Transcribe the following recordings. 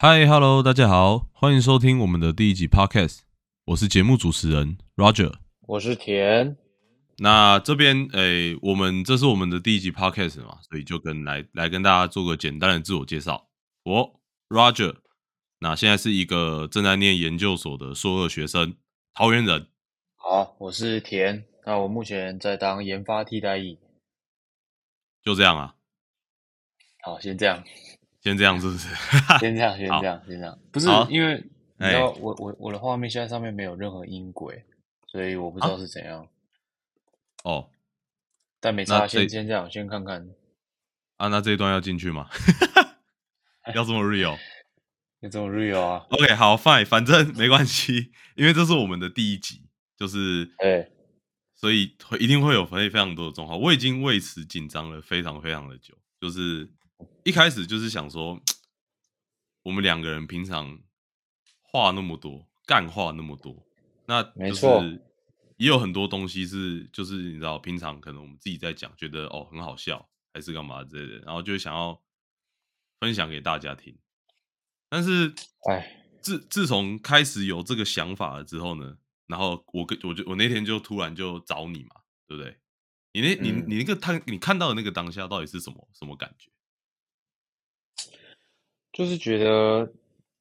嗨，Hello，大家好，欢迎收听我们的第一集 Podcast，我是节目主持人 Roger。我是田，那这边诶、我们这是我们的第一集 Podcast 嘛，所以就跟来来跟大家做个简单的自我介绍。我 Roger，那现在是一个正在念研究所的硕二学生，桃园人。好，我是田。那我目前在当研发替代役。就这样啊，好，先这样，先这样是不是？先这样，先好这样，先这样。不是因为你知哎道，我我我的画面现在上面没有任何音轨，所以我不知道啊是怎样。哦，但没差，先先这样，先看看。啊，那这一段要进去吗？要这么 real？要这么 real 啊？OK，好，fine，反正没关系，因为这是我们的第一集，就是，哎所以会一定会有非非常多的状况。我已经为此紧张了非常非常的久，就是一开始就是想说，我们两个人平常话那么多，干话那么多，那就没错是也有很多东西是就是你知道，平常可能我们自己在讲，觉得哦很好笑，还是干嘛之类的，然后就想要分享给大家听。但是，哎，自自从开始有这个想法了之后呢，然后我跟我就我那天就突然就找你嘛，对不对？你那你嗯你那个他你看到的那个当下到底是什么什么感觉？就是觉得，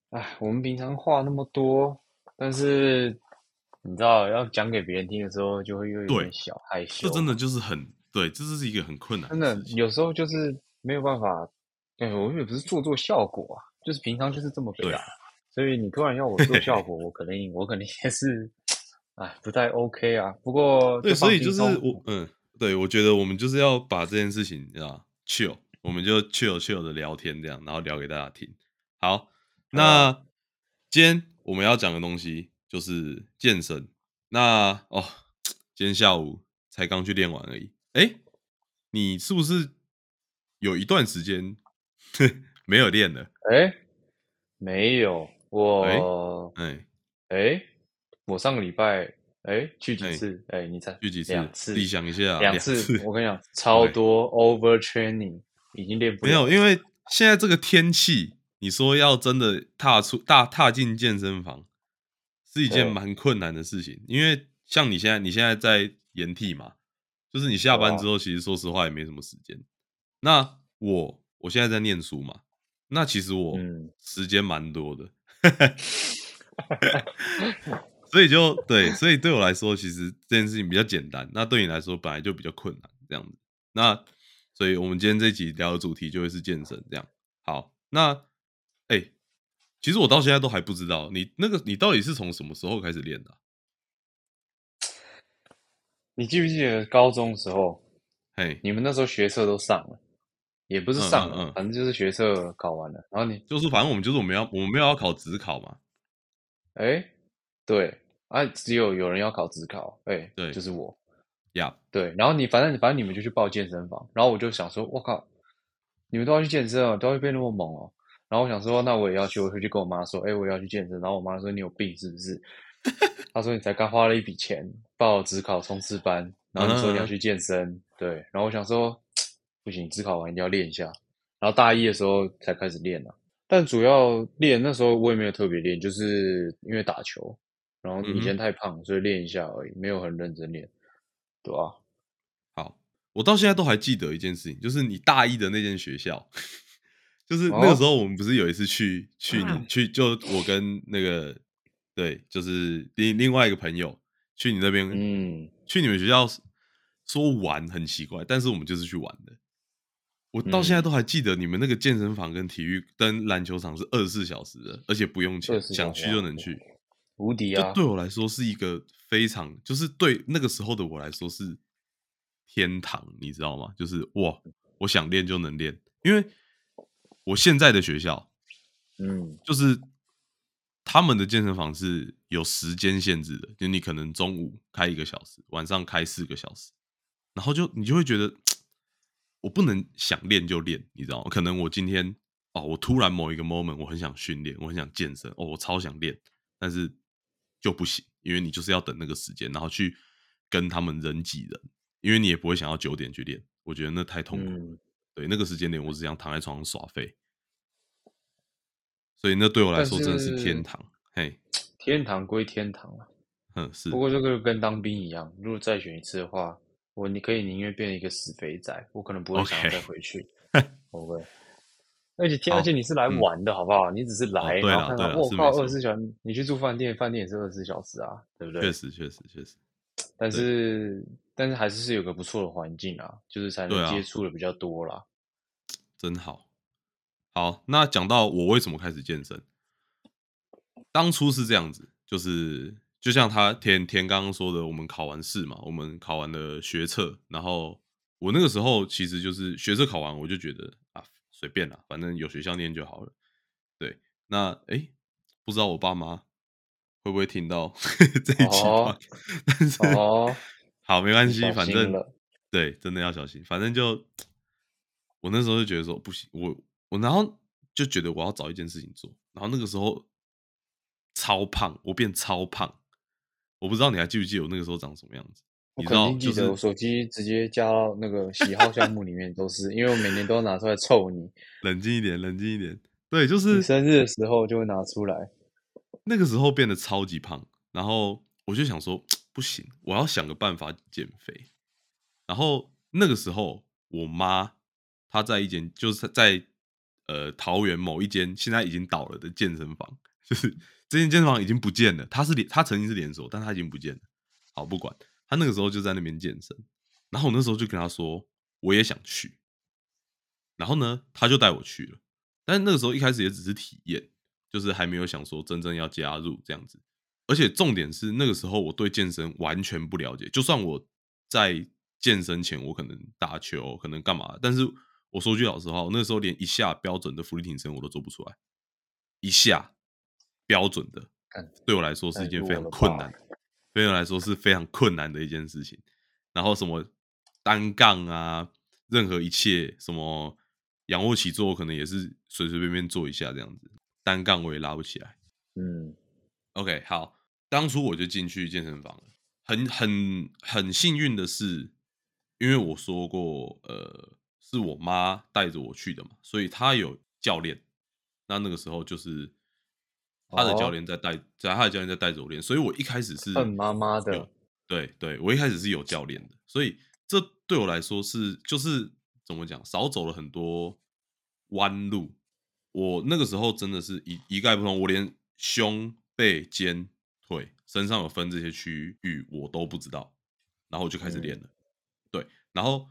哎，我们平常话那么多，但是你知道，要讲给别人听的时候，就会又有对点小害羞。这真的就是很对，这是一个很困难真的有时候就是没有办法，哎，我也不是做做效果啊，就是平常就是这么对北啊，所以你突然要我做效果，我可能我可能也是，哎，不太 OK 啊。不过对，所以就是我嗯，对我觉得我们就是要把这件事情啊 chill，我们就 chill chill 的聊天这样，然后聊给大家听。好，那今天我们要讲的东西就是健身。那哦，今天下午才刚去练完而已。哎，你是不是有一段时间 没有练了？哎，没有我哎，哎，我上个礼拜哎去几哎次？哎，你猜去几次？两次自己，想一下啊，两次。我跟你讲，超多 over training 已经练不了没有，因为现在这个天气，你说要真的踏出大踏进健身房，是一件对蛮困难的事情。因为像你现在，你现在在研替嘛，就是你下班之后，其实说实话也没什么时间。那我我现在在念书嘛，那其实我嗯时间蛮多的，所以就对，所以对我来说，其实这件事情比较简单。那对你来说，本来就比较困难，这样子。那所以我们今天这集聊的主题就会是健身，这样。好，那哎、其实我到现在都还不知道你那个你到底是从什么时候开始练的啊、你记不记得高中的时候，嘿，你们那时候学测都上了，也不是上了，嗯嗯嗯。反正就是学测考完了，然后你就是反正我们就是我们要我们没有要考职考嘛，哎，对啊，只有有人要考职考，哎，对就是我，呀、对，然后你反正反正你们就去报健身房，然后我就想说，我靠，你们都要去健身哦，都要变那么猛哦，然后我想说，那我也要去，我回去跟我妈说，哎，我也要去健身，然后我妈说你有病是不是？她说你才刚花了一笔钱报职考冲刺班，然后你说你要去健身，对，然后我想说，不行，职考完一定要练一下，然后大一的时候才开始练啊，但主要练那时候我也没有特别练，就是因为打球，然后以前太胖，所以练一下而已，没有很认真练，对吧、好，我到现在都还记得一件事情，就是你大一的那间学校，就是那个哦时候我们不是有一次去去你去，就我跟那个对，就是另另外一个朋友去你那边，嗯，去你们学校说玩很奇怪，但是我们就是去玩的。我到现在嗯都还记得你们那个健身房跟体育跟篮球场是二十四小时的，而且不用钱，想去就能去。无敌啊！就对我来说是一个非常，就是对那个时候的我来说是天堂，你知道吗？就是哇，我想练就能练，因为我现在的学校嗯。就是他们的健身房是有时间限制的，就你可能中午开一个小时，晚上开四个小时，然后就你就会觉得我不能想练就练，你知道吗？可能我今天哦，我突然某一个 moment 我很想训练，我很想健身，哦，我超想练，但是就不行，因为你就是要等那个时间，然后去跟他们人挤人，因为你也不会想要九点去练，我觉得那太痛苦了。嗯，对，那个时间点我只想躺在床上耍废。所以那对我来但说真的是是天堂。嘿，天堂归天堂啊，嗯，是不过这个跟当兵一样，如果再选一次的话，我你可以宁愿变一个死肥仔，我可能不会想要再回去，我会。而且天，而且你是来嗯玩的好不好？你只是来，哦对然后看到，啦对啦我靠，二十四小时，你去住饭店，饭店也是二十四小时啊，对不对？确实确实确实，但是但是还是是有个不错的环境啊，就是才能接触的比较多啦。真好。好，那讲到我为什么开始健身，当初是这样子，就是就像他田田刚刚说的，我们考完试嘛，我们考完了学测，然后我那个时候其实就是学测考完，我就觉得啊随便啦，反正有学校念就好了。对，那诶，不知道我爸妈会不会听到 这一期哦话，但是哦，好没关系，反正对，真的要小心。反正就我那时候就觉得说不行，我我然后就觉得我要找一件事情做，然后那个时候超胖，我变超胖，我不知道你还记不记得我那个时候长什么样子？我肯定记得，我手机直接加到那个喜好项目里面都是，因为我每年都要拿出来凑你，冷静一点，冷静一点。对，就是生日的时候就会拿出来。那个时候变得超级胖，然后我就想说 不行，我要想个办法减肥。然后那个时候我妈她在一间就是在呃桃园某一间现在已经倒了的健身房，就是这间健身房已经不见了，它是连它曾经是连锁，但它已经不见了。好，不管她那个时候就在那边健身，然后我那时候就跟他说我也想去，然后呢，他就带我去了。但是那个时候一开始也只是体验，就是还没有想说真正要加入这样子。而且重点是那个时候我对健身完全不了解，就算我在健身前我可能打球，可能干嘛，但是我说句老实话，我那时候连一下标准的浮力挺身我都做不出来，一下标准的干，对我来说是一件非常困难，对我来说是非常困难的一件事情。然后什么单杠啊，任何一切什么仰卧起坐，可能也是随随便便做一下这样子，单杠我也拉不起来。嗯，OK，好，当初我就进去健身房了，很很很幸运的是，因为我说过，呃，是我妈带着我去的嘛，所以她有教练。那那个时候就是她的教哦练在带，在他的教练在带着我练，所以我一开始是恨妈妈的，对对，我一开始是有教练的，所以这对我来说是就是怎么讲，少走了很多弯路。我那个时候真的是一一概不通，我连胸、背、肩、腿身上有分这些区域我都不知道，然后我就开始练了。对，然后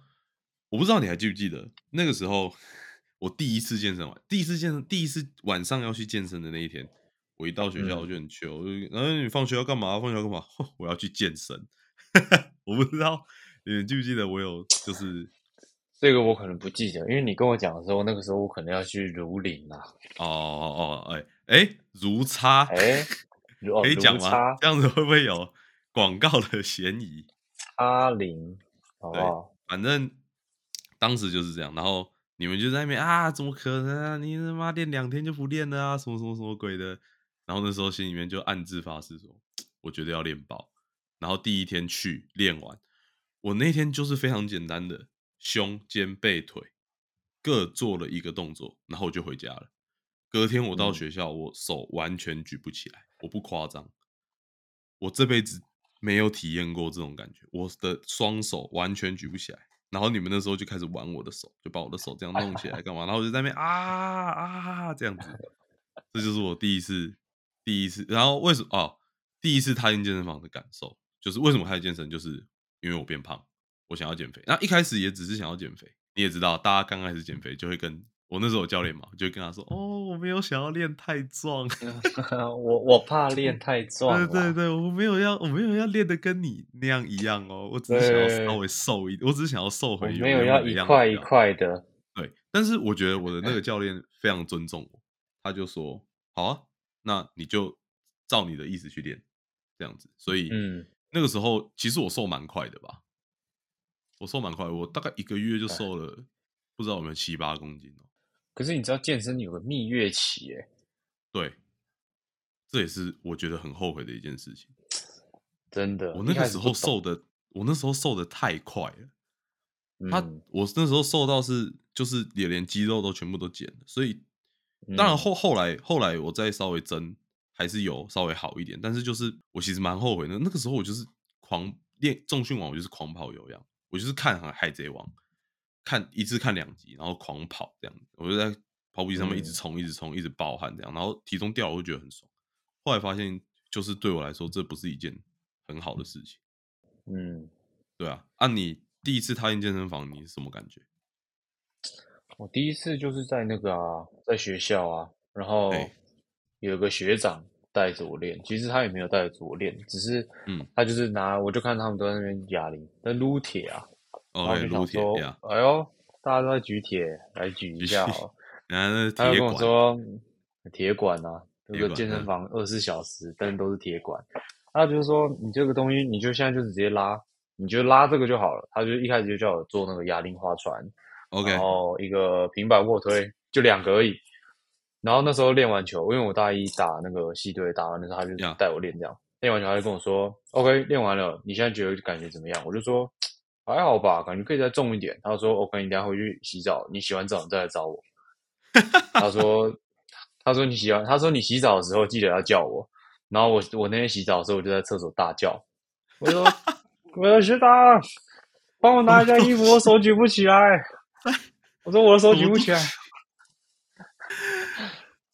我不知道你还记不记得那个时候，我第一次健身完，第一次健身，第一次晚上要去健身的那一天，我一到学校嗯我就很糗，然后你放学要干嘛？放学要干嘛？我要去健身。我不知道你们记不记得我有就 是这个我可能不记得，因为你跟我讲的时候，那个时候我可能要去如林啦。哦哦哦，哎哎，如差，哎，可以讲吗？这样子会不会有广告的嫌疑？差零，好不对好？反正当时就是这样，然后你们就在那边啊，怎么可能啊？你他妈练两天就不练了啊？什么什么什么鬼的？然后那时候心里面就暗自发誓说，我觉得要练爆。然后第一天去练完，我那天就是非常简单的胸、肩、背、腿各做了一个动作，然后我就回家了。隔天我到嗯学校，我手完全举不起来，我不夸张，我这辈子没有体验过这种感觉，我的双手完全举不起来。然后你们那时候就开始玩我的手，就把我的手这样弄起来干嘛？然后我就在那边啊啊这样子，这就是我第一次第一次。然后为什么哦？第一次踏进健身房的感受，就是为什么开始健身，就是因为我变胖，我想要减肥。那一开始也只是想要减肥，你也知道，大家刚开始减肥就会跟我那时候有教练嘛，就会跟他说：“哦，我没有想要练太壮。”我我怕练太壮对对对，我没有要，我没有要练的跟你那样一样哦，我只是想要稍微瘦一点，我只是想要瘦回原没有要一块一。块的。对，但是我觉得我的那个 教练非常尊重我，他就说：“好啊，那你就照你的意思去练，这样子。”所以，嗯，那个时候其实我瘦蛮快的吧，我瘦蛮快，我大概一个月就哎瘦了，不知道有没有七八公斤哦。可是你知道健身有个蜜月期，哎，对，这也是我觉得很后悔的一件事情。真的。我那一个时候瘦的，我那时候瘦的太快了。他嗯我那时候瘦到是就是也连肌肉都全部都减了，所以当然嗯后后来后来我再稍微增，还是有稍微好一点，但是就是我其实蛮后悔的。那个时候我就是狂练重训完，我就是狂跑有氧，我就是看海海贼王，看一次看两集，然后狂跑这样子，我就在跑步机上面一直嗯冲，一直冲，一直暴汗这样，然后体重掉了，我就觉得很爽。后来发现，就是对我来说，这不是一件很好的事情。嗯，对啊，按、你第一次踏进健身房，你是什么感觉？我第一次就是在那个啊，在学校啊，然后嘿有个学长带着我练，其实他也没有带着我练，只是嗯他就是拿，我就看他们都在那边哑铃，在撸铁啊，哦后，OK，就撸铁想说呀，，哎呦，大家都在举铁，来举一下举好了。然后那他就跟我管，说，铁管啊，这个健身房二十四小时灯都是铁管。他就是说，你这个东西，你就现在就直接拉，你就拉这个就好了。他就一开始就叫我做那个哑铃划船，OK，然后一个平板卧推，就两个而已。然后那时候练完球，因为我大一打那个系队，打完的时候他就呀带我练这样。练完球他就跟我说：“OK，练完了，你现在觉得感觉怎么样？”我就说：“还好吧，感觉可以再重一点。”他说：“OK，你等一下回去洗澡，你洗完澡你再来找我。”他说：“他说你洗完，他说你洗澡的时候记得要叫我。”然后我我那天洗澡的时候，我就在厕所大叫，我说：“我的学长，帮我拿一下衣服，我手举不起来。” 我说：“我的手举不起来。”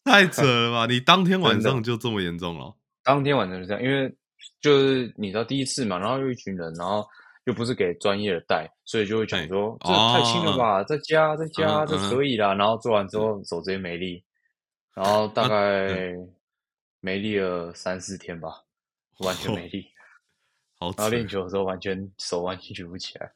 太扯了吧！你当天晚上就这么严重了？当天晚上就这样，因为就是你知道第一次嘛，然后又一群人，然后又不是给专业的带，所以就会讲哎说、这哦太轻了吧，再加再加，这可以啦。然后做完之后手直接没力，然后大概嗯没力了三四天吧，完全没力。好然后练球的时候完全手完全举不起来，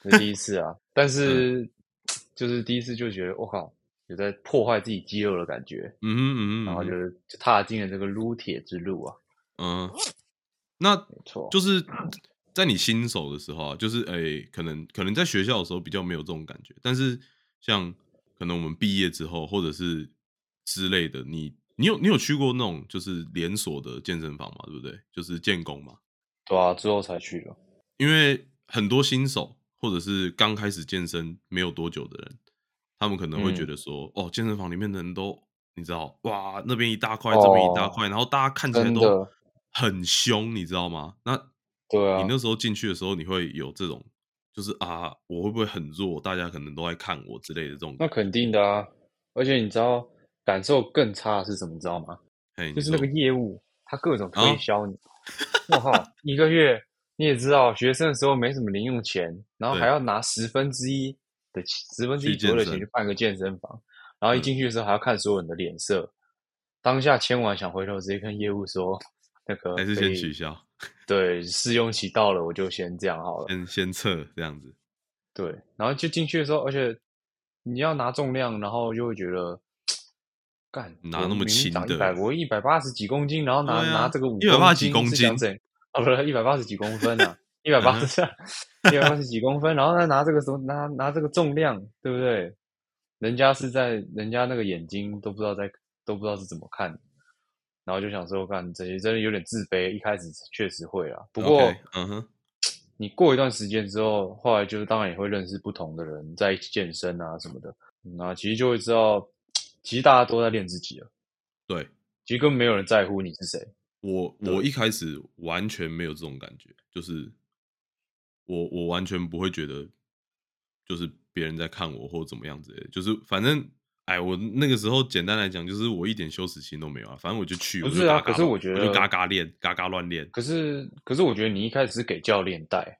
这是第一次啊。但是、就是第一次就觉得我靠，有在破坏自己肌肉的感觉，嗯嗯嗯，然后就是就踏进了这个撸铁之路啊。嗯，那没错，就是在你新手的时候啊，就是诶、可能可能在学校的时候比较没有这种感觉，但是像可能我们毕业之后，或者是之类的，你你有你有去过那种就是连锁的健身房嘛，对不对？就是建工嘛，对啊，之后才去的。因为很多新手或者是刚开始健身没有多久的人，他们可能会觉嗯得说，哦，健身房里面的人都你知道，哇，那边一大块，这边一大哦块，然后大家看起来都很凶，你知道吗？那对啊你那时候进去的时候，你会有这种，就是啊，我会不会很弱？大家可能都在看我之类的这种。那肯定的啊。而且你知道，感受更差的是什么？你知道吗？嘿，就是那个业务，他各种推啊销你。我靠，一个月你也知道，学生的时候没什么零用钱，然后还要拿十分之一的十分之一去左右的钱去办个健身房，然后一嗯进去的时候还要看所有人的脸色。当下签完想回头直接跟业务说，那个还是先取消，对，试用期到了，我就先这样好了。先先测这样子。对，然后就进去的时候，而且你要拿重量，然后就会觉得，干拿那么轻的一百，我一百八十几公斤，然后拿、啊拿这个五180几公斤啊？不是一百八十几公分啊，一百八十，一百八十几公分，然后他拿这个什么拿拿这个重量，对不对？人家是在人家那个眼睛都不知道在都不知道是怎么看，然后就想说，干这些真的有点自卑。一开始确实会啊，不过嗯哼，你过一段时间之后，后来就是当然也会认识不同的人，在一起健身啊什么的，那其实就会知道，其实大家都在练自己了，对其实根本没有人在乎你是谁。我我一开始完全没有这种感觉，就是我我完全不会觉得就是别人在看我或怎么样之类的，就是反正哎，我那个时候简单来讲，就是我一点羞耻心都没有啊，反正我就去，我不是啊可是我觉得我就嘎嘎练，嘎嘎乱练，可是，可是我觉得你一开始是给教练带，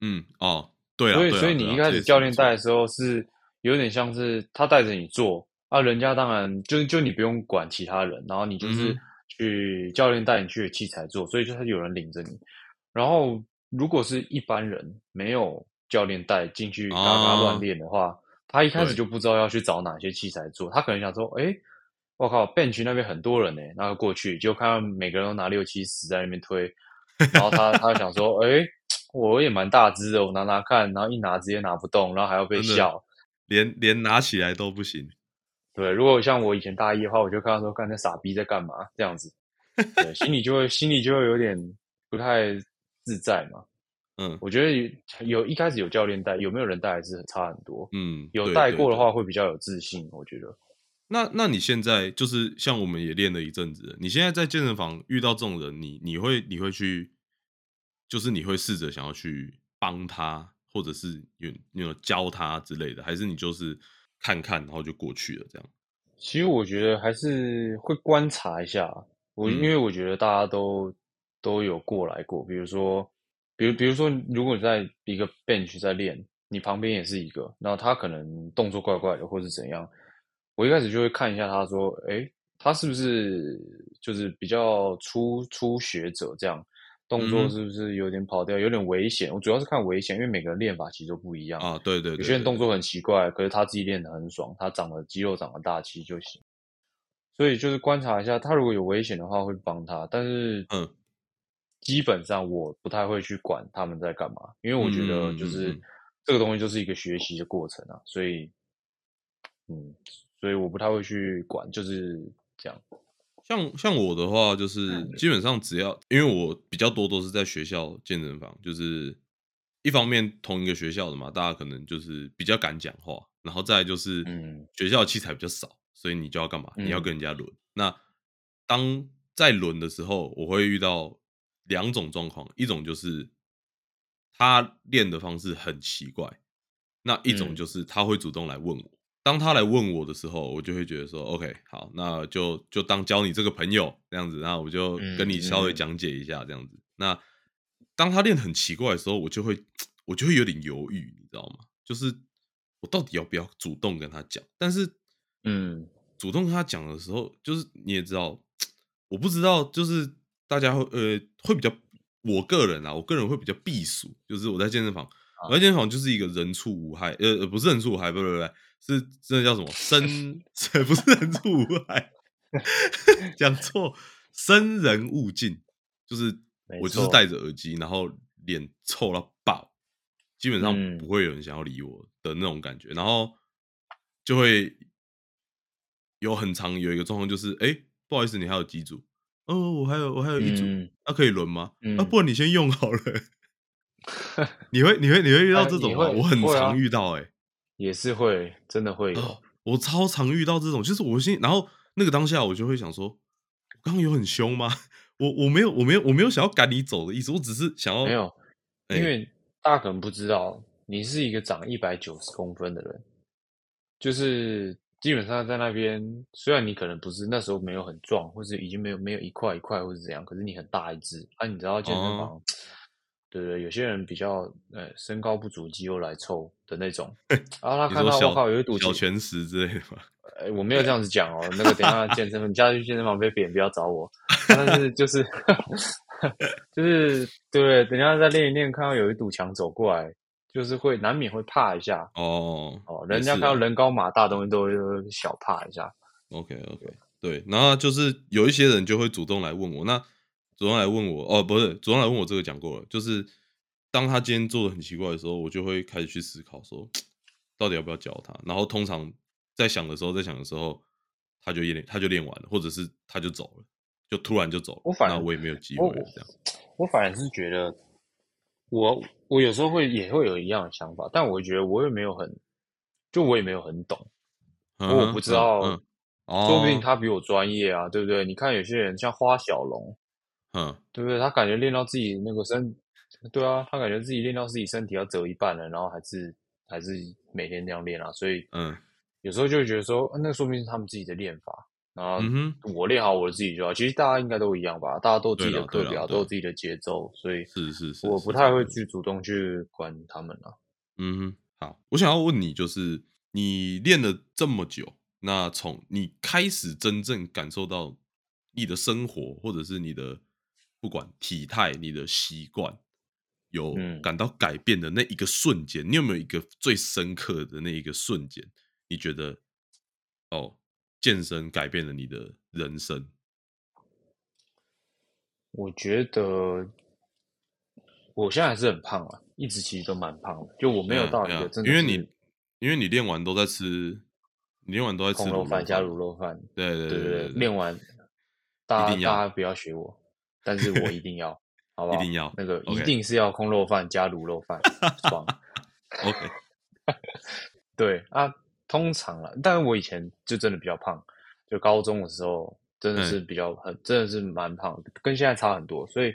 嗯哦，对啊，所以所以你一开始教练带的。时候是有点像是他带着你做啊，人家当然就就你不用管其他人，然后你就是去教练带你去的器材做，所以就是有人领着你。然后如果是一般人没有教练带进去嘎嘎乱练的话，他一开始就不知道要去找哪些器材做，他可能想说，诶，我靠，bench 那边很多人呢，然后过去就看到每个人都拿六七十在那边推，然后他他想说，诶，我也蛮大只的，我拿拿看，然后一拿直接拿不动，然后还要被笑。连连拿起来都不行，对，如果像我以前大一的话，我就看到说，看那傻逼在干嘛这样子，对，心里就会心里就会有点不太自在嘛。嗯我觉得有有一开始有教练带，有没有人带还是差很多。嗯，有带过的话，会比较有自信，我觉得。那那你现在就是像我们也练了一阵子，你现在在健身房遇到这种人，你你会你会去，就是你会试着想要去帮他，或者是有有教他之类的，还是你就是看看然后就过去了这样？其实我觉得还是会观察一下，我因嗯为我觉得大家都都有过来过，比如说，比如比如说，如果你在一个 bench 在练，你旁边也是一个，然后他可能动作怪怪的，或是怎样，我一开始就会看一下他说，诶，他是不是就是比较初初学者这样，动作是不是有点跑掉，有点危险？我主要是看危险，因为每个人练法其实都不一样。啊，对对对，有些人动作很奇怪，可是他自己练得很爽，他长了肌肉长得大其实就行。所以就是观察一下，他如果有危险的话会帮他，但是嗯基本上我不太会去管他们在干嘛，因为我觉得就是、这个东西就是一个学习的过程啊，所以嗯，所以我不太会去管，就是这样。像像我的话，就是嗯基本上只要，因为我比较多都是在学校健身房，就是一方面同一个学校的嘛，大家可能就是比较敢讲话，然后再来就是嗯学校器材比较少，所以你就要干嘛？你要嗯跟人家轮。那当在轮的时候，我会遇到两种状况，一种就是他练的方式很奇怪，那一种嗯就是他会主动来问我。当他来问我的时候，我就会觉得说，OK，好，那就就当交你这个朋友这样子，那我就跟你嗯稍微嗯讲解一下这样子。那当他练得很奇怪的时候，我就会我就会有点犹豫，你知道吗？就是我到底要不要主动跟他讲？但是嗯主动跟他讲的时候，就是你也知道，我不知道，就是大家会呃会比较，我个人啊，我个人会比较避暑，就是我在健身房，我在健身房就是一个人畜无害，呃呃不是人畜无害，不不不不，是真的叫什么生，不是人畜无害，讲错，生人勿近，就是我就是错戴着耳机，然后脸臭到爆，基本上嗯不会有人想要理我的那种感觉，然后就会有很长有一个状况就是，哎、不好意思，你还有几组？哦，我还有我还有一组，嗯那、可以轮吗？啊，嗯不然你先用好了。你会你会你会遇到这种吗？会我很常遇到、欸，也是会真的会我超常遇到这种，就是我心，然后那个当下我就会想说，我刚刚有很凶吗？我我没有我没有我没有想要赶你走的意思，我只是想要没有，哎因为大家可能不知道，你是一个长一百九十公分的人，就是基本上在那边，虽然你可能不是那时候没有很壮，或是已经没有没有一块一块或是怎样，可是你很大一只啊，你知道健身哦房，对对，有些人比较呃身高不足，肌肉来凑的那种，然后，他看到我靠有一堵墙，小拳石之类的嘛。呃，我没有这样子讲哦。那个等一下健身房，你下次去健身房被扁，不要找我。但是就是 就是对，等一下再练一练，看到有一堵墙走过来，就是会难免会怕一下哦哦。人家看到人高马大东西都会小怕一下。OK OK，对，然后就是有一些人就会主动来问我，那主动来问我，哦，不是主动来问我，这个讲过了，就是当他今天做的很奇怪的时候，我就会开始去思考说，到底要不要教他。然后通常在想的时候，在想的时候，他就练，他就练完了，或者是他就走了，就突然就走了，我反那我也没有机会了这样。我反而是觉得，我我有时候会也会有一样的想法，但我觉得我也没有很，就我也没有很懂，嗯我不知道，嗯，嗯说不定哦，他比我专业啊，对不对？你看有些人像花小龙，嗯对不对？他感觉练到自己那个身，对啊，他感觉自己练到自己身体要折一半了，然后还是还是每天这样练啊，所以嗯有时候就会觉得说，啊那说明是他们自己的练法，然后嗯我练好我自己就好。其实大家应该都一样吧，大家都有自己的课表，都有自己的节奏，所以是是是我不太会去主动去管他们啊。嗯哼，好，我想要问你，就是你练了这么久，那从你开始真正感受到你的生活，或者是你的不管体态、你的习惯，有嗯感到改变的那一个瞬间，你有没有一个最深刻的那一个瞬间？你觉得哦，健身改变了你的人生？我觉得我现在还是很胖啊，一直其实都蛮胖的，就我没有到一个真的是因为你因为你练完都在吃，你练完都在吃卤肉饭加卤肉饭，对对对对对，对，练完大家一定要大家不要学我，但是我一定要，好不好？一定要那个一定是要空肉饭加卤肉饭，爽。OK，对啊，通常啦，但是我以前就真的比较胖，就高中的时候真的是比较很，真的是蛮胖，跟现在差很多。所以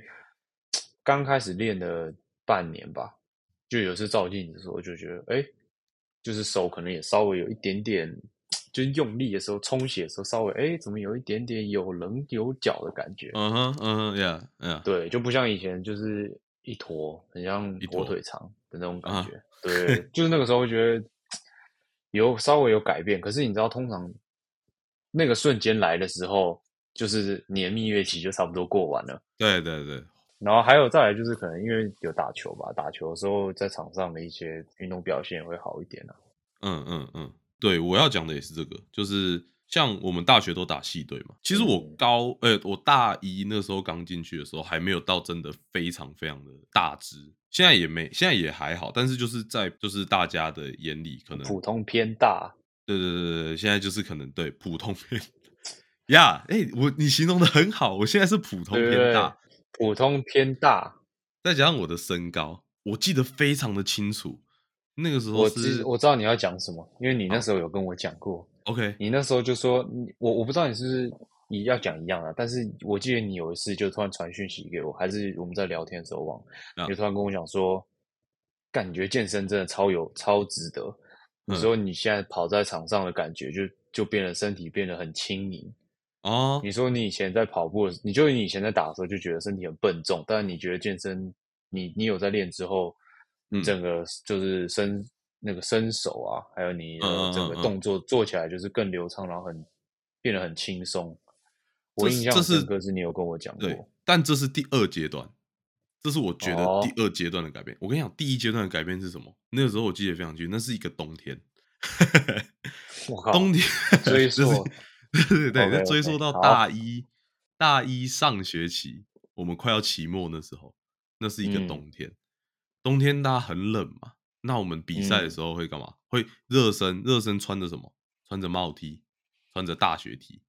刚开始练了半年吧，就有次照镜子的时候，就觉得，哎，就是手可能也稍微有一点点，就是用力的时候充血的时候，稍微哎，怎么有一点点有棱有角的感觉？嗯哼，嗯哼，Yeah，Yeah，对，就不像以前就是一坨，很像火腿肠的那种感觉。对，就是那个时候觉得。有稍微有改变，可是你知道，通常那个瞬间来的时候，就是你的蜜月期就差不多过完了。对对对。然后还有再来就是可能因为有打球吧，打球的时候在场上的一些运动表现会好一点啊。嗯嗯嗯，对，我要讲的也是这个，就是像我们大学都打系队嘛。其实我高，呃，我大一那时候刚进去的时候，还没有到真的非常非常的大只。现在也没，现在也还好，但是就是在就是大家的眼里，可能普通偏大。对对对对，现在就是可能对普通偏呀。哎，我你形容的很好，我现在是普通偏大，普通偏大，再加上我的身高，我记得非常的清楚。那个时候我知我知道你要讲什么，因为你那时候有跟我讲过。OK，你那时候就说，我我不知道你是不是你要讲一样啊，但是我记得你有一次就突然传讯息给我，还是我们在聊天的时候忘，了，就突然跟我讲说，感觉健身真的超有超值得。你说你现在跑在场上的感觉，就就变得身体变得很轻盈哦。你说你以前在跑步，你就你以前在打的时候就觉得身体很笨重，但是你觉得健身，你你有在练之后，你整个就是身那个伸手啊，还有你的整个动作做起来就是更流畅，然后很变得很轻松。我印象深刻是你有跟我讲过，但这是第二阶段，这是我觉得第二阶段的改变。我跟你讲，第一阶段的改变是什么？那个时候我记得非常清楚，那是一个冬天，我。靠冬天追溯，对对对，追溯到大一大一上学期，我们快要期末那时候，那是一个冬天，冬天大家很冷嘛，那我们比赛的时候会干嘛？会热身，热身穿着什么？穿着帽 T，穿着大学 T。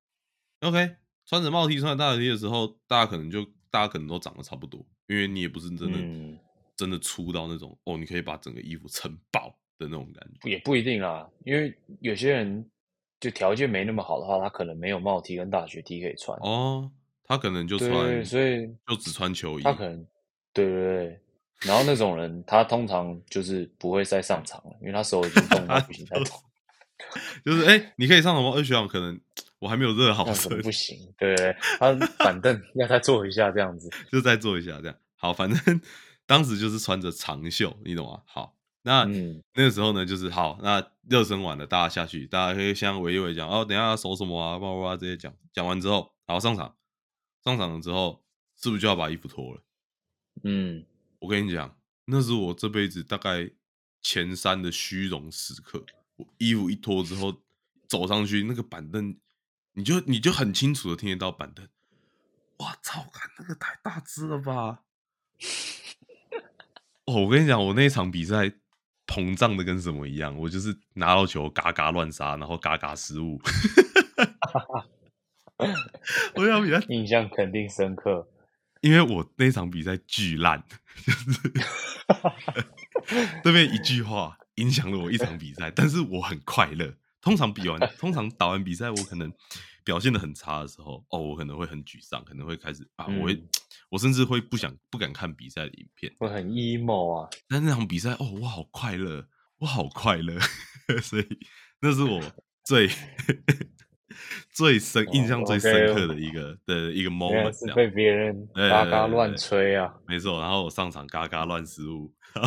OK。穿着帽 T 穿着大 T 的时候，大家可能就大家可能都长得差不多，因为你也不是真的真的粗到那种哦，你可以把整个衣服撑爆的那种感觉。也不一定啊，因为有些人就条件没那么好的话，他可能没有帽 T 跟大学 T 可以穿哦，他可能就穿，所以就只穿球衣。他可能对对对，然后那种人他通常就是不会再上场了，因为他手已经冻到不行。就是哎，你可以上场吗？二学长可能。我还没有热好身，不行。对他板凳 要再坐一下，这样子就再坐一下，这样好。反正当时就是穿着长袖，你懂吗？好，那那个时候呢，就是好。那热身完了，大家下去，大家可以先围一围，讲哦，等下要守什么啊，叭叭叭这些讲。讲完之后，然后上场。上场了之后，是不是就要把衣服脱了？嗯，我跟你讲，那是我这辈子大概前三的虚荣时刻。我衣服一脱之后，走上去那个板凳。你就你就很清楚的听得到板凳，哇操！看那个太大只了吧！哦，我跟你讲，我那一场比赛膨胀的跟什么一样，我就是拿到球嘎嘎乱杀，然后嘎嘎失误。我要比赛印象肯定深刻，因为我那场比赛巨烂，就是 对面一句话影响了我一场比赛，但是我很快乐。通常比完，通常打完比赛，我可能表现的很差的时候，哦，我可能会很沮丧，可能会开始啊，我会，我甚至会不想、不敢看比赛的影片，我很 emo 啊。但那场比赛，哦，我好快乐，我好快乐，所以那是我最最深、印象最深刻的一个的一个 moment，是被别人嘎嘎乱吹啊，没错。然后我上场嘎嘎乱失误。然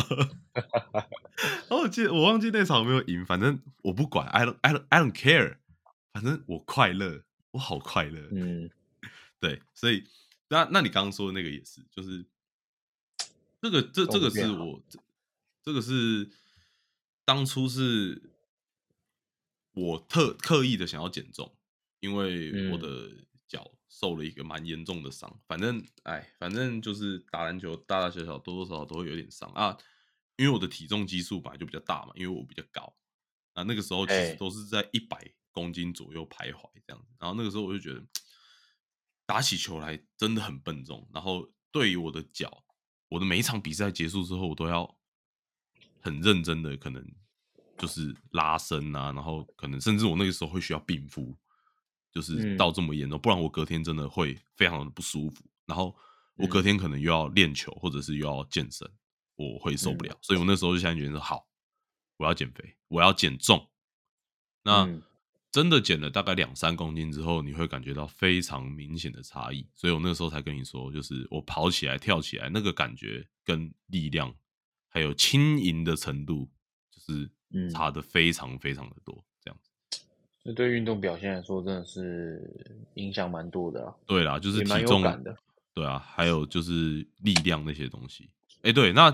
后，我记得我忘记那场有没有赢，反正我不管，I don't I don't I don't care，反正我快乐，我好快乐。嗯，对，所以那那你刚刚说的那个也是，就是这个这这个是我这这个是当初是我特刻意的想要减重，因为我的脚受了一个蛮严重的伤。反正哎，反正就是打篮球大大小小多多少少都会有点伤啊。因为我的体重基数本来就比较大嘛，因为我比较高，那那个时候其实都是在一百公斤左右徘徊这样子。然后那个时候我就觉得打起球来真的很笨重，然后对于我的脚，我的每一场比赛结束之后，我都要很认真的可能就是拉伸啊，然后可能甚至我那个时候会需要冰敷，就是嗯到这么严重，不然我隔天真的会非常的不舒服。然后我隔嗯天可能又要练球，或者是又要健身，我会受不嗯了。所以我那时候就下定决心说，好，我要减肥，我要减重。那、嗯真的减了大概两三公斤之后，你会感觉到非常明显的差异。所以我那时候才跟你说，就是我跑起来、跳起来那个感觉跟力量，还有轻盈的程度，就是嗯差的非常非常的多。这对运动表现来说真的是影响蛮多的啊，对啦，就是体重感的。对啊，还有就是力量那些东西。哎，对，那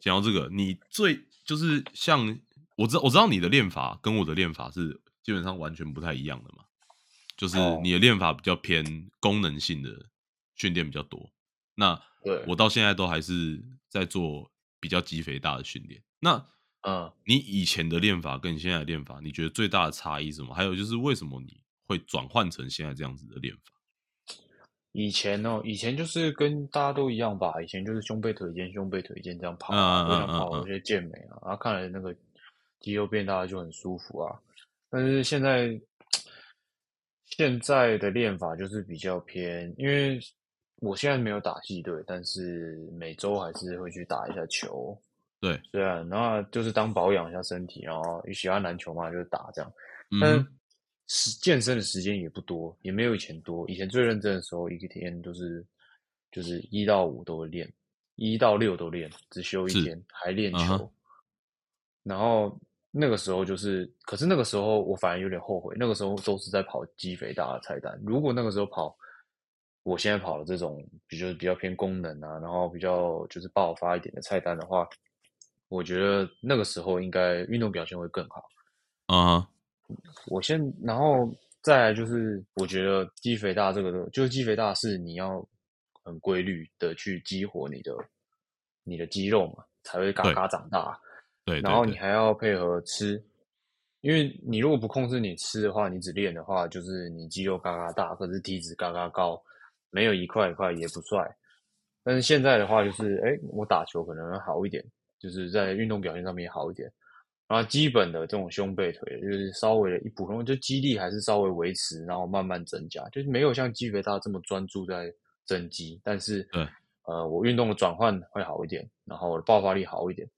讲到这个，你最就是像我知道我知道你的练法跟我的练法是基本上完全不太一样的嘛，就是哦你的练法比较偏功能性的训练比较多。那对我到现在都还是在做比较肌肥大的训练。那嗯，你以前的练法跟你现在的练法，你觉得最大的差异是什么？还有就是为什么你会转换成现在这样子的练法？以前哦，以前就是跟大家都一样吧，以前就是胸背腿肩、胸背腿肩这样跑啊，嗯嗯就像嗯嗯跑那些健美啊，然后看了那个肌肉变大就很舒服啊。但是现在现在的练法就是比较偏，因为我现在没有打系队，但是每周还是会去打一下球。对，虽然后就是当保养一下身体，然后喜欢篮球嘛，就是打这样。但嗯是时健身的时间也不多，也没有以前多。以前最认真的时候，一个天都是就是一到五都会练，一到六都练，只休一天，还练球。然后那个时候就是，可是那个时候我反而有点后悔，那个时候都是在跑肌肥大的菜单。如果那个时候跑我现在跑的这种，比就是比较偏功能啊，然后比较就是爆发一点的菜单的话，我觉得那个时候应该运动表现会更好。啊我先，然后再来就是，我觉得肌肥大这个，就是肌肥大是你要很规律的去激活你的你的肌肉嘛，才会嘎嘎长大。对，然后你还要配合吃，因为你如果不控制你吃的话，你只练的话，就是你肌肉嘎嘎大，可是体脂嘎嘎高，没有一块一块也不帅。但是现在的话，就是哎，我打球可能好一点，就是在运动表现上面好一点。然后基本的这种胸背腿，就是稍微的一普通，就肌力还是稍微维持，然后慢慢增加，就是没有像肌肥大这么专注在增肌，但是对，呃，我运动的转换会好一点，然后我的爆发力好一点，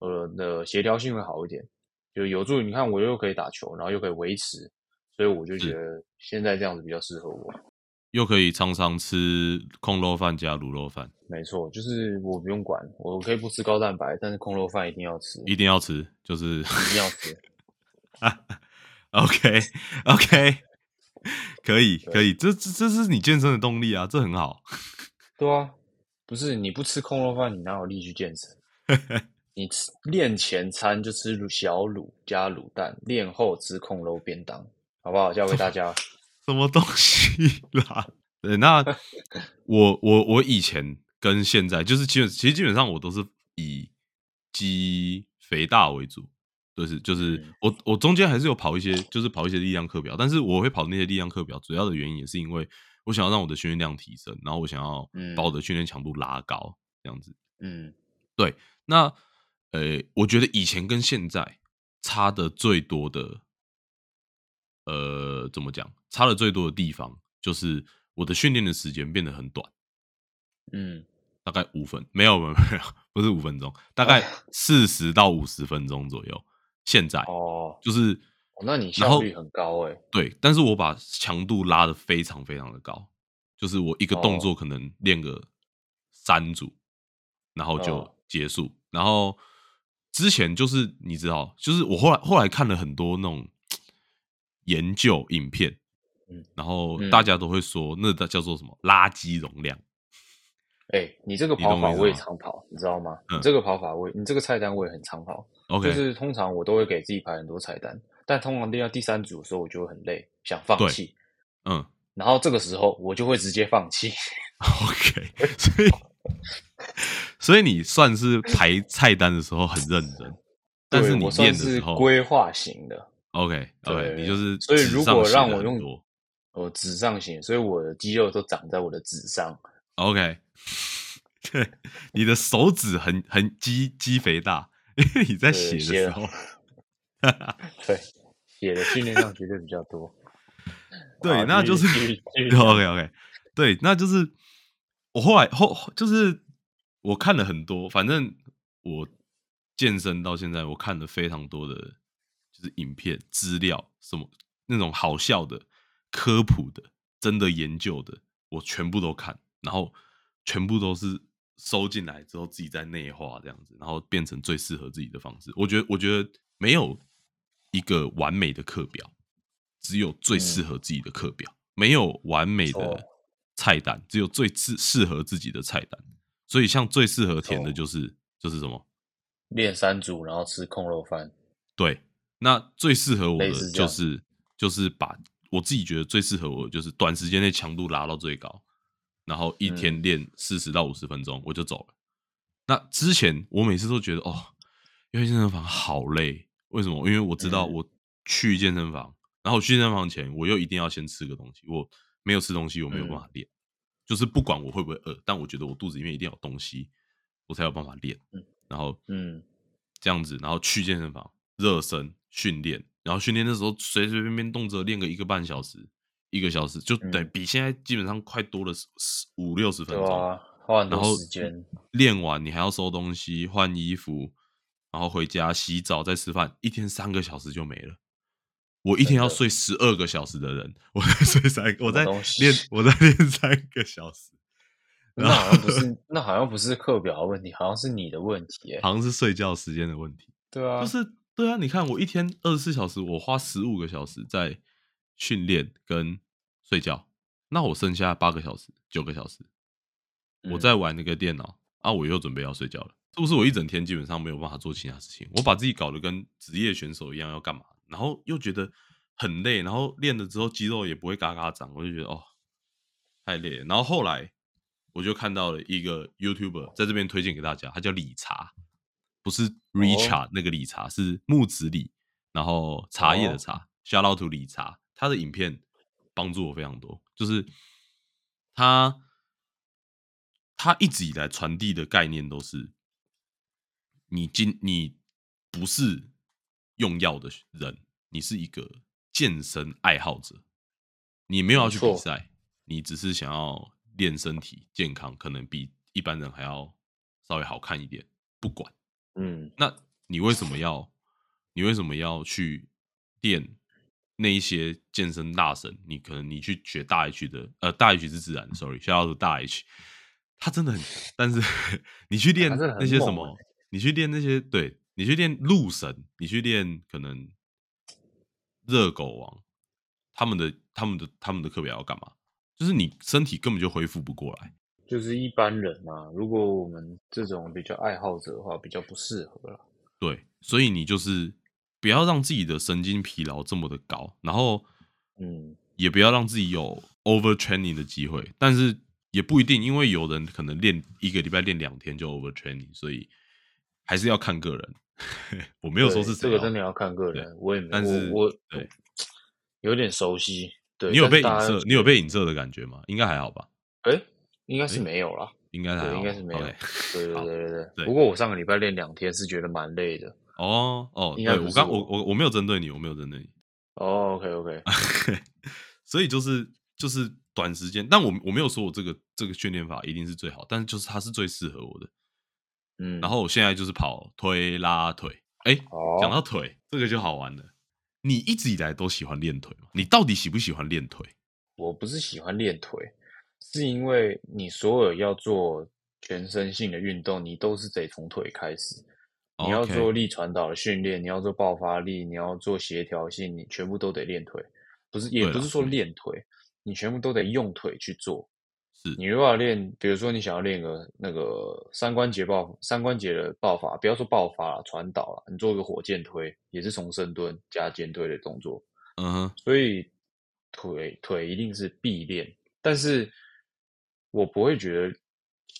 呃的协调性会好一点，就有助于你看我又可以打球，然后又可以维持，所以我就觉得现在这样子比较适合我。又可以常常吃空肉饭加卤肉饭，没错，就是我不用管，我可以不吃高蛋白，但是空肉饭一定要吃，一定要吃，就是一定要吃。OK OK，可以可以，这这这是你健身的动力啊，这很好。对啊，不是你不吃空肉饭，你哪有力去健身？你吃练前餐就吃卤小卤加卤蛋，练后吃空肉便当，好不好？教给大家。什么东西啦？对，那 我我我以前跟现在就是基本其实基本上我都是以肌肥大为主，就是就是嗯我我中间还是有跑一些就是跑一些力量课表，但是我会跑那些力量课表，主要的原因也是因为我想要让我的训练量提升，然后我想要嗯把我的训练强度拉高，这样子。嗯对那呃，我觉得以前跟现在差的最多的，呃，怎么讲？差的最多的地方就是我的训练的时间变得很短，嗯，大概五分，没有没有没有，不是五分钟，大概四十到五十分钟左右。现在哦，就是哦那你效率很高哎。对，但是我把强度拉的非常非常的高，就是我一个动作哦可能练个三组，然后就哦结束。然后之前就是你知道，就是我后来后来看了很多那种研究影片，嗯然后嗯大家都会说那叫做什么垃圾容量。哎，你这个跑法我也常跑，你知道吗？嗯你这个跑法我也，你这个菜单我也很常跑。OK，就是通常我都会给自己排很多菜单，但通常练到第三组的时候，我就会很累，想放弃。嗯然后这个时候我就会直接放弃。OK，所以所以你算是排菜单的时候很认真，但是你练的时候规划型的，OK OK，对你就是所以如果让我用我纸上写，所以我的肌肉都长在我的纸上。OK，对，你的手指很很肌肌肥大，因为你在写的时候，对，写的训练量绝对比较多。对，那就是 OK OK，对，那就是我后来后就是我看了很多，反正我健身到现在，我看了非常多的，就是影片、资料，什么那种好笑的、科普的、真的研究的，我全部都看，然后全部都是收进来之后自己再内化这样子，然后变成最适合自己的方式。我觉得，我觉得没有一个完美的课表，只有最适合自己的课表，没有完美的菜单，只有最适适合自己的菜单。所以，像最适合填的就是就是什么？练三组，然后吃空肉饭。对，那最适合我的就是就是把我自己觉得最适合我的就是短时间内强度拉到最高，然后一天嗯练四十到五十分钟我就走了。那之前我每次都觉得哦，因为健身房好累，为什么？因为我知道嗯我去健身房，然后去健身房前我又一定要先吃个东西，我没有吃东西我没有办法练，就是不管我会不会饿，但我觉得我肚子里面一定要有东西，我才有办法练。嗯然后嗯，这样子，然后去健身房热身训练，然后训练的时候随随便便动辄练个一个半小时、一个小时，就嗯对比现在基本上快多了十十五六十分钟。对啊，花很多然后时间。练完你还要收东西、换衣服，然后回家洗澡再吃饭，一天三个小时就没了。我一天要睡十二个小时的人，我在睡三，我在练，我在练三个小时，那好像不是，那好像不是课表的问题，好像是你的问题。哎，好像是睡觉时间的问题。对啊，就是对啊，你看我一天二十四小时，我花十五个小时在训练跟睡觉，那我剩下八个小时、九个小时，我嗯在玩那个电脑啊，我又准备要睡觉了，是不是？我一整天基本上没有办法做其他事情，我把自己搞得跟职业选手一样要干嘛，然后又觉得很累，然后练了之后肌肉也不会嘎嘎长，我就觉得哦太累了。然后后来我就看到了一个 YouTuber 在这边推荐给大家，他叫理查，不是 Richard、那个理查，是木子李，然后茶叶的茶、shout out to 理查，他的影片帮助我非常多，就是他他一直以来传递的概念都是，你今你不是用药的人，你是一个健身爱好者，你没有要去比赛，你只是想要练身体健康，可能比一般人还要稍微好看一点，不管。嗯，那你为什么要你为什么要去练那一些健身大神？你可能你去学大 H 的，呃，大 H 是自然，sorry，需要是大 H，他真的很，但是 你去练那些什么，你去练那些，对你去练鹿神，你去练可能热狗王，他们的他们的他们的课表要干嘛？就是你身体根本就恢复不过来。就是一般人啊，如果我们这种比较爱好者的话，比较不适合了。对，所以你就是不要让自己的神经疲劳这么的高，然后嗯，也不要让自己有 over training 的机会，但是也不一定，因为有人可能练一个礼拜练两天就 over training，所以还是要看个人。我没有说是这个真的要看个人，我也没，但是我我对有点熟悉。对，你有被影射，你有被影射的感觉吗？应该还好吧，哎，应该是诶没有啦。对，应该还好，应该是没有 OK。对对好对对不过我上个礼拜练两天是觉得蛮累的。哦哦，对我刚我我我我没有针对你，我没有针对你，哦，OK OK，所以就是就是短时间，但我我没有说我这个这个训练法一定是最好，但是就是它是最适合我的。嗯，然后我现在就是跑推拉腿，哎、哦讲到腿这个就好玩了。你一直以来都喜欢练腿吗？你到底喜不喜欢练腿？我不是喜欢练腿，是因为你所有要做全身性的运动，你都是得从腿开始。你要做力传导的训练，你要做爆发力，你要做协调性，你全部都得练腿。不是，也不是说练腿，你全部都得用腿去做。是你如果要练，比如说你想要练个那个三关节爆三关节的爆发，不要说爆发了，传导了，你做个火箭推，也是从深蹲加肩推的动作。嗯哼，所以腿腿一定是必练，但是我不会觉得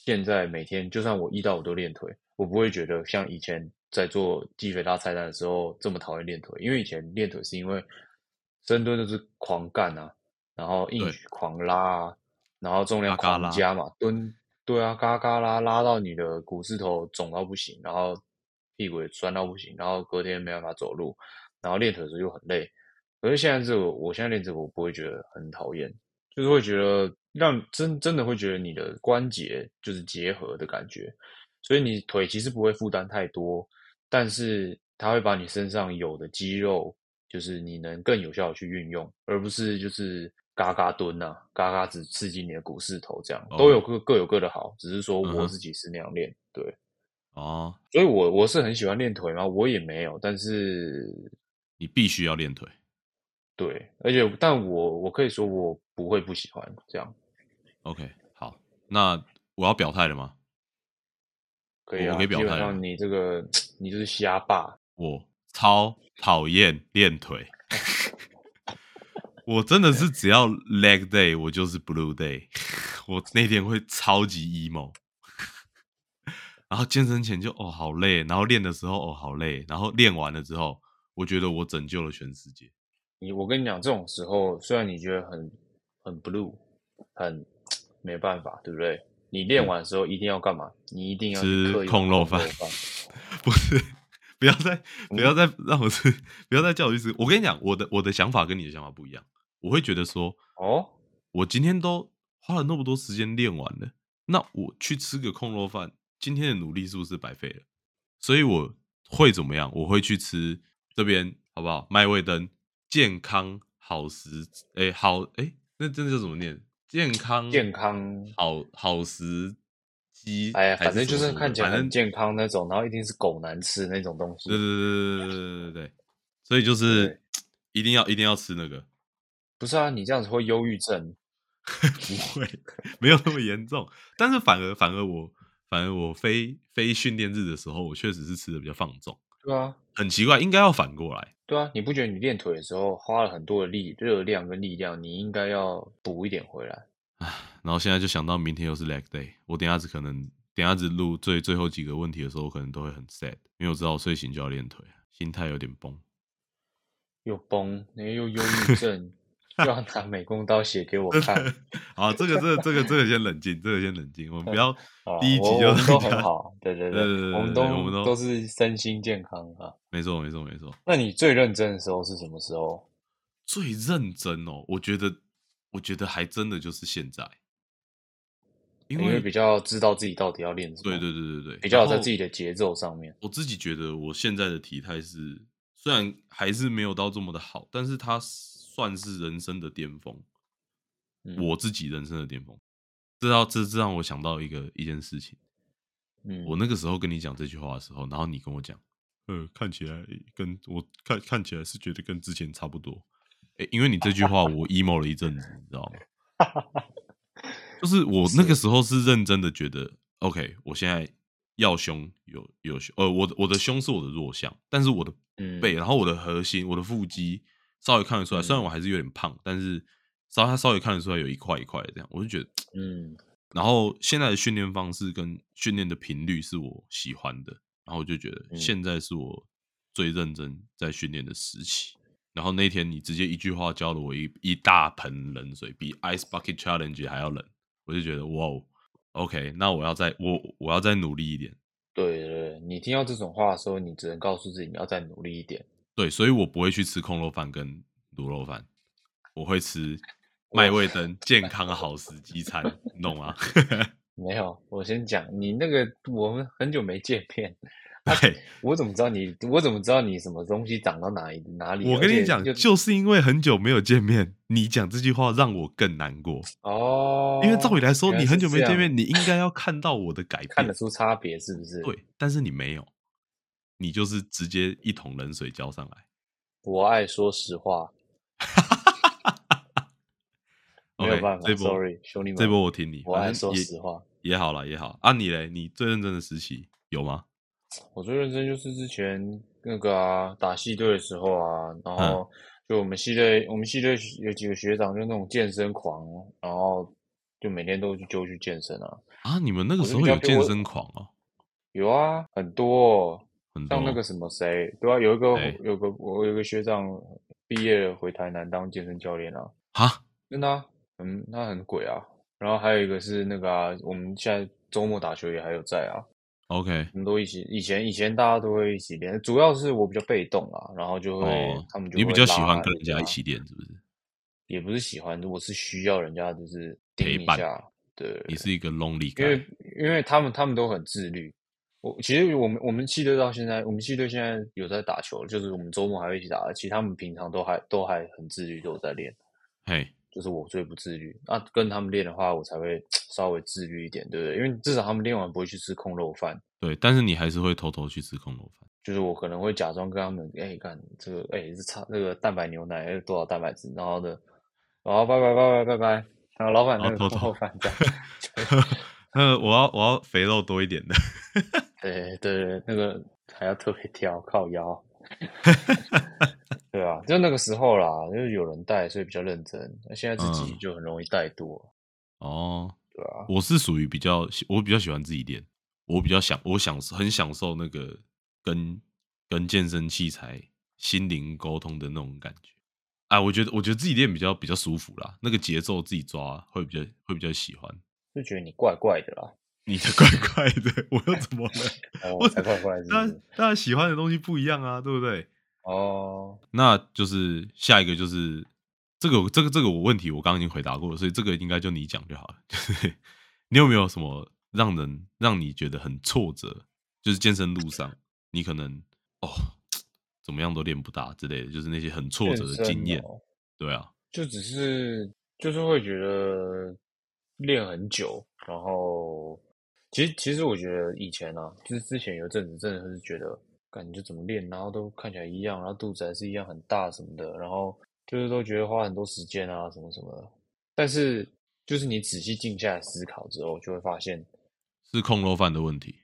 现在每天就算我一到五都练腿，我不会觉得像以前在做肌肥大菜单的时候这么讨厌练腿，因为以前练腿是因为深蹲就是狂干啊，然后硬举狂拉啊，然后重量狂加嘛，蹲对啊，嘎嘎拉拉到你的股四头肿到不行，然后屁股也酸到不行，然后隔天没办法走路，然后练腿的时候又很累。可是现在这个，我现在练这个，我不会觉得很讨厌，就是会觉得让真真的会觉得你的关节就是结合的感觉，所以你腿其实不会负担太多，但是它会把你身上有的肌肉，就是你能更有效的去运用，而不是就是嘎嘎蹲呐，嘎嘎只刺激你的股四头这样，都有各各有各的好，只是说我自己是那样练，对，哦，所以我我是很喜欢练腿吗？我也没有，但是你必须要练腿。对，而且但我我可以说我不会不喜欢这样。OK，好，那我要表态了吗？可以啊，我可以表态了你这个你就是瞎霸，我超讨厌练腿，我真的是只要 leg day 我就是 blue day，我那天会超级 emo，然后健身前就哦好累，然后练的时候哦好累，然后练完了之后，我觉得我拯救了全世界。你我跟你讲，这种时候虽然你觉得很很 blue，很没办法，对不对？你练完的时候一定要干嘛？你一定要吃控肉饭 不是，不要再不要再让我吃，不要再叫我去吃。我跟你讲，我的我的想法跟你的想法不一样。我会觉得说，哦，我今天都花了那么多时间练完了，那我去吃个控肉饭，今天的努力是不是白费了？所以我会怎么样？我会去吃这边好不好？麦味登健康好食，哎、好哎、那真的叫怎么念？健康健康，好好食鸡，哎呀，反正就是看起来很健康那种，然后一定是狗难吃那种东西对。对对对对对对对对，所以就是一定要一定要吃那个，不是啊，你这样子会忧郁症。不会没有那么严重，但是反而反而我反而我非非训练日的时候，我确实是吃的比较放纵，对啊，很奇怪，应该要反过来。对啊，你不觉得你练腿的时候花了很多的力、热量跟力量，你应该要补一点回来？唉，然后现在就想到明天又是 leg day，我等下子可能等下子录最最后几个问题的时候，我可能都会很 sad，因为我知道我睡醒就要练腿，心态有点崩。又崩，那又忧郁 症，又要拿美工刀写给我看。好，这个这个这个这个先冷静，这个先冷静，我们不要啊 第一集就都很好，对对对我们都我们都都是身心健康啊。没错没错没错。那你最认真的时候是什么时候？最认真哦，我觉得，我觉得还真的就是现在，因为比较知道自己到底要练什么，对对对对对，比较在自己的节奏上面。我自己觉得我现在的体态是，虽然还是没有到这么的好，但是它算是人生的巅峰，嗯我自己人生的巅峰。这让这这让我想到一个一件事情，嗯，我那个时候跟你讲这句话的时候，然后你跟我讲，呃，看起来跟我看看起来是觉得跟之前差不多。诶，因为你这句话我 emo 了一阵子，你知道吗？就是我那个时候是认真的觉得，OK，我现在要胸有有胸，呃，我的我的胸是我的弱项，但是我的嗯背，然后我的核心、我的腹肌稍微看得出来，虽然嗯我还是有点胖，但是稍它稍微看得出来有一块一块的这样，我就觉得嗯 然后现在的训练方式跟训练的频率是我喜欢的，然后我就觉得嗯现在是我最认真在训练的时期。然后那天你直接一句话浇了我一一大盆冷水，比 Ice Bucket Challenge 还要冷，我就觉得哇哦，OK，那我要再我我要再努力一点。对对对，你听到这种话的时候，你只能告诉自己你要再努力一点。对，所以我不会去吃空肉饭跟卤肉饭，我会吃 麦味登健康好食鸡餐，你懂吗？没有，我先讲，你那个我们很久没见面，对，我怎么知道你？我怎么知道你什么东西长到哪里哪里？我跟你讲，就就是因为很久没有见面，你讲这句话让我更难过。哦，因为照理来说，你很久没见面，你应该要看到我的改变，看得出差别是不是？，对，但是你没有，你就是直接一桶冷水浇上来。我爱说实话，没有办法这波，sorry，兄弟们，这波我听你，我爱说实话。也好了，也好啊。你嘞，你最认真的时期有吗？我最认真就是之前那个啊，打系队的时候啊，然嗯后就我们系队，我们系队有几个学长就那种健身狂，然后就每天都去就去健身啊。啊，你们那个我时候有健身狂哦，有啊，很多、哦，很多像那个什么谁，对啊，有一个有个我有个学长毕业回台南当健身教练啊，哈，真的、啊，嗯，他很鬼啊。然后还有一个是那个啊，我们现在周末打球也还有在啊，OK，我们都一起。以前以前大家都会一起练，主要是我比较被动啊，然后就会、哦他们就你比较喜欢跟人家啊一起练，是不是？也不是喜欢，我是需要人家就是陪伴对，你是一个 lonely 因为因为他们他们都很自律。我其实我们我们系队到现在，我们系队现在有在打球，就是我们周末还会一起打。其实他们平常都还都还很自律，都有在练。嘿，就是我最不自律。那、跟他们练的话，我才会稍微自律一点，对不对？因为至少他们练完不会去吃空肉饭。对，但是你还是会偷偷去吃空肉饭。就是我可能会假装跟他们，哎、看这个，哎、是差这个蛋白牛奶有多少蛋白质，然后呢，然后拜拜拜拜拜拜，然后老板那个空肉饭这样。呃，我要我要肥肉多一点的。对对对，那个还要特别挑靠腰。对啊，就那个时候啦，就是有人带，所以比较认真。那现在自己嗯就很容易怠惰，哦，对啊。我是属于比较喜，我比较喜欢自己练，我比较享，我享很享受那个跟跟健身器材心灵沟通的那种感觉。哎，我觉得我觉得自己练比较比较舒服啦，那个节奏自己抓会比较会比较喜欢。就觉得你怪怪的啦，你的 怪怪的，我又怎么了？哦，我我才怪怪的是不大家？大家喜欢的东西不一样啊，对不对？哦，那就是下一个就是这个这个这个我问题我刚刚已经回答过了，所以这个应该就你讲就好了。就是你有没有什么让人让你觉得很挫折？就是健身路上你可能哦怎么样都练不大之类的，就是那些很挫折的经验。哦对啊，就只是就是会觉得练很久，然后其实其实我觉得以前啊，就是之前有一阵子真的是觉得，感觉怎么练，然后都看起来一样，然后肚子还是一样很大什么的，然后就是都觉得花很多时间啊什么什么的。但是就是你仔细静下来思考之后，就会发现，是控肉饭的问题，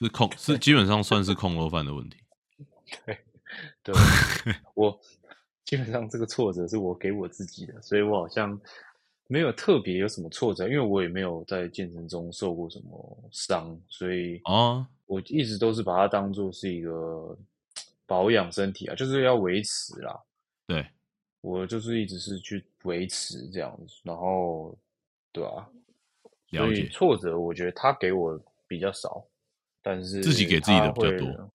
是控是基本上算是控肉饭的问题。对对我 基本上这个挫折是我给我自己的，所以我好像没有特别有什么挫折，因为我也没有在健身中受过什么伤，所以啊，我一直都是把它当做是一个保养身体啊，就是要维持啦。对，我就是一直是去维持这样子，然后对啊，所以了解挫折我觉得他给我比较少，但是自己给自己的比较多。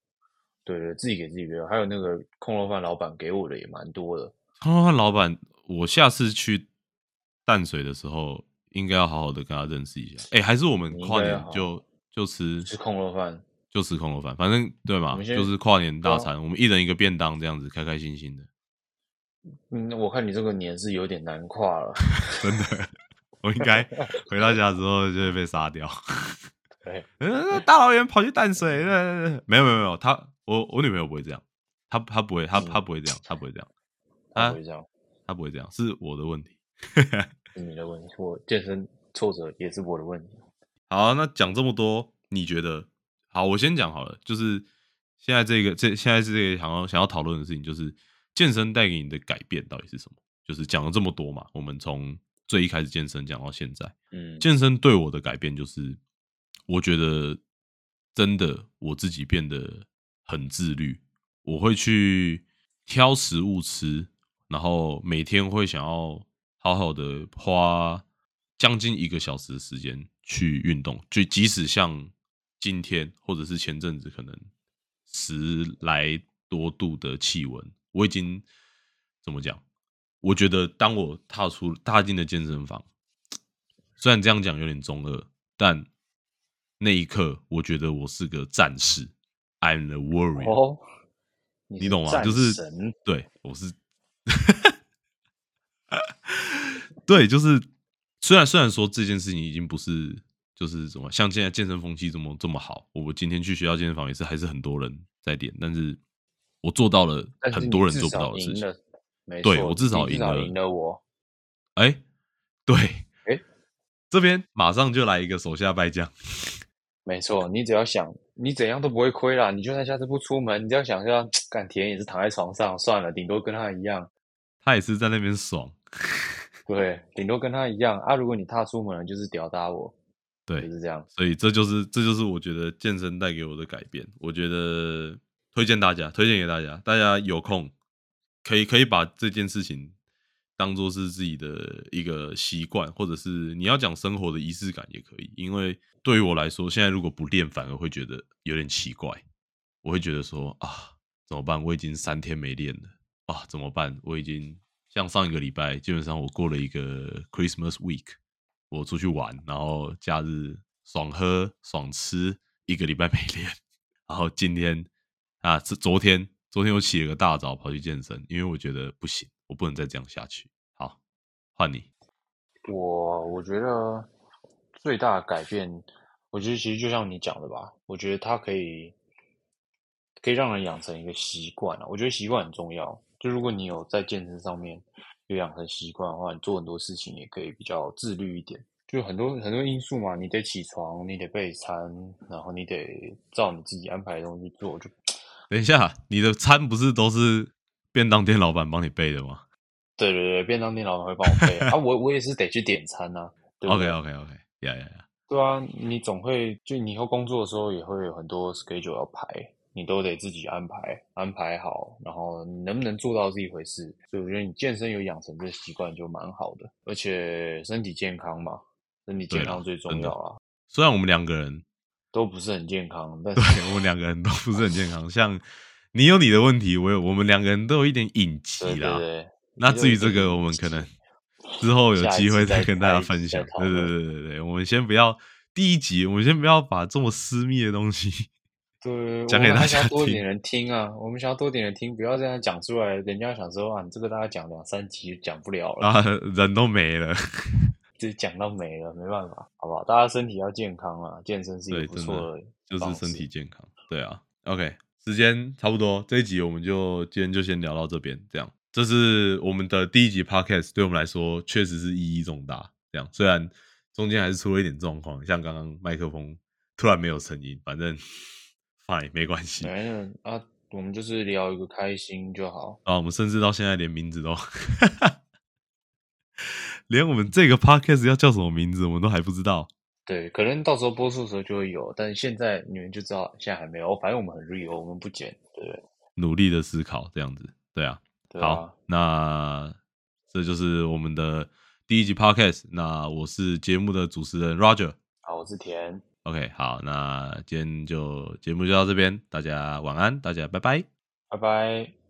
对对，自己给自己比较多，还有那个空肉饭老板给我的也蛮多的。空肉饭老板，我下次去淡水的时候，应该要好好的跟他认识一下。哎、还是我们跨年就就吃吃空肉饭，就吃空肉饭，反正对嘛，就是跨年大餐，我们一人一个便当，这样子开开心心的。嗯，我看你这个年是有点难跨了。真的，我应该回到家之后就会被杀掉。对，嗯，大老远跑去淡水，呃没有没有没有，他我我女朋友不会这样，她她不会，她嗯她不会这样，她不会这样，啊他不会这样，她不会这样，是我的问题。是你的问题。我健身挫折也是我的问题。好，那讲这么多，你觉得？好，我先讲好了，就是现在这个这现在是这个想要想要讨论的事情，就是健身带给你的改变到底是什么？就是讲了这么多嘛，我们从最一开始健身讲到现在，嗯，健身对我的改变就是，我觉得真的我自己变得很自律，我会去挑食物吃，然后每天会想要好好的花将近一个小时的时间去运动，就即使像今天或者是前阵子可能十来多度的气温，我已经怎么讲？我觉得当我踏出踏进了健身房，虽然这样讲有点中二，但那一刻我觉得我是个战士，I'm a warrior。哦，你你懂吗？就是神对我是，对，就是虽然虽然说这件事情已经不是就是什么像现在健身风气这么这么好，我今天去学校健身房也是还是很多人在练，但是我做到了很多人做不到的事没错对我至少你赢了赢了我。哎，对，哎 这边马上就来一个手下败将，没错，你只要想，你怎样都不会亏啦。你就算下次不出门，你只要想一下，干田也是躺在床上，算了，顶多跟他一样，他也是在那边爽。对，顶多跟他一样啊。如果你踏出门了，就是屌打我，对就，是这样。所以这就是这就是我觉得健身带给我的改变。我觉得推荐大家，推荐给大家，大家有空可以可以把这件事情当做是自己的一个习惯，或者是你要讲生活的仪式感也可以。因为对于我来说，现在如果不练，反而会觉得有点奇怪。我会觉得说啊，怎么办？我已经三天没练了啊，怎么办？我已经像上一个礼拜，基本上我过了一个 Christmas week，我出去玩，然后假日爽喝爽吃，一个礼拜没练，然后今天啊，这昨天昨天我起了个大早跑去健身，因为我觉得不行，我不能再这样下去。好，换你。我我觉得最大的改变，我觉得其实就像你讲的吧，我觉得它可以可以让人养成一个习惯啊。我觉得习惯很重要，就如果你有在健身上面有养成习惯的话，你做很多事情也可以比较自律一点。就很多很多因素嘛，你得起床，你得备餐，然后你得照你自己安排的东西做。就 等一下，你的餐不是都是便当店老板帮你备的吗？对对对，便当店老板会帮我备啊，我我也是得去点餐呐。OK OK OK，呀呀呀，对啊，你总会就你以后工作的时候也会有很多 schedule 要排，你都得自己安排安排好，然后你能不能做到是一回事。所以我觉得你健身有养成这习惯就蛮好的，而且身体健康嘛，身体健康最重要啊。虽然我们两个人都不是很健康，但对我们两个人都不是很健康。像你有你的问题，我有我们两个人都有一点隐疾啦。那至于这个，我们可能之后有机会再跟大家分享。对对对对对，我们先不要第一集，我们先不要把这么私密的东西对讲给大家多点人听啊。我们想要多点人听，不要这样讲出来，人家想说啊，你这个大家讲两三集讲不了了，啊，人都没了，就讲到没了，没办法，好不好？大家身体要健康啊，健身是一个不错的，就是身体健康。对啊，OK，时间差不多，这一集我们就今天就先聊到这边，这样。这是我们的第一集 podcast，对我们来说确实是意义重大。这样虽然中间还是出了一点状况，像刚刚麦克风突然没有声音，反正 fine 没关系。没有啊，我们就是聊一个开心就好。啊，我们甚至到现在连名字都，连我们这个 podcast 要叫什么名字，我们都还不知道。对，可能到时候播出的时候就会有，但是现在你们就知道，现在还没有。反正我们很 real，我们不剪，对不对？努力的思考，这样子，对啊。好，那这就是我们的第一集 podcast。那我是节目的主持人 Roger。好，我是田。OK，好，那今天就节目就到这边，大家晚安，大家拜拜，拜拜。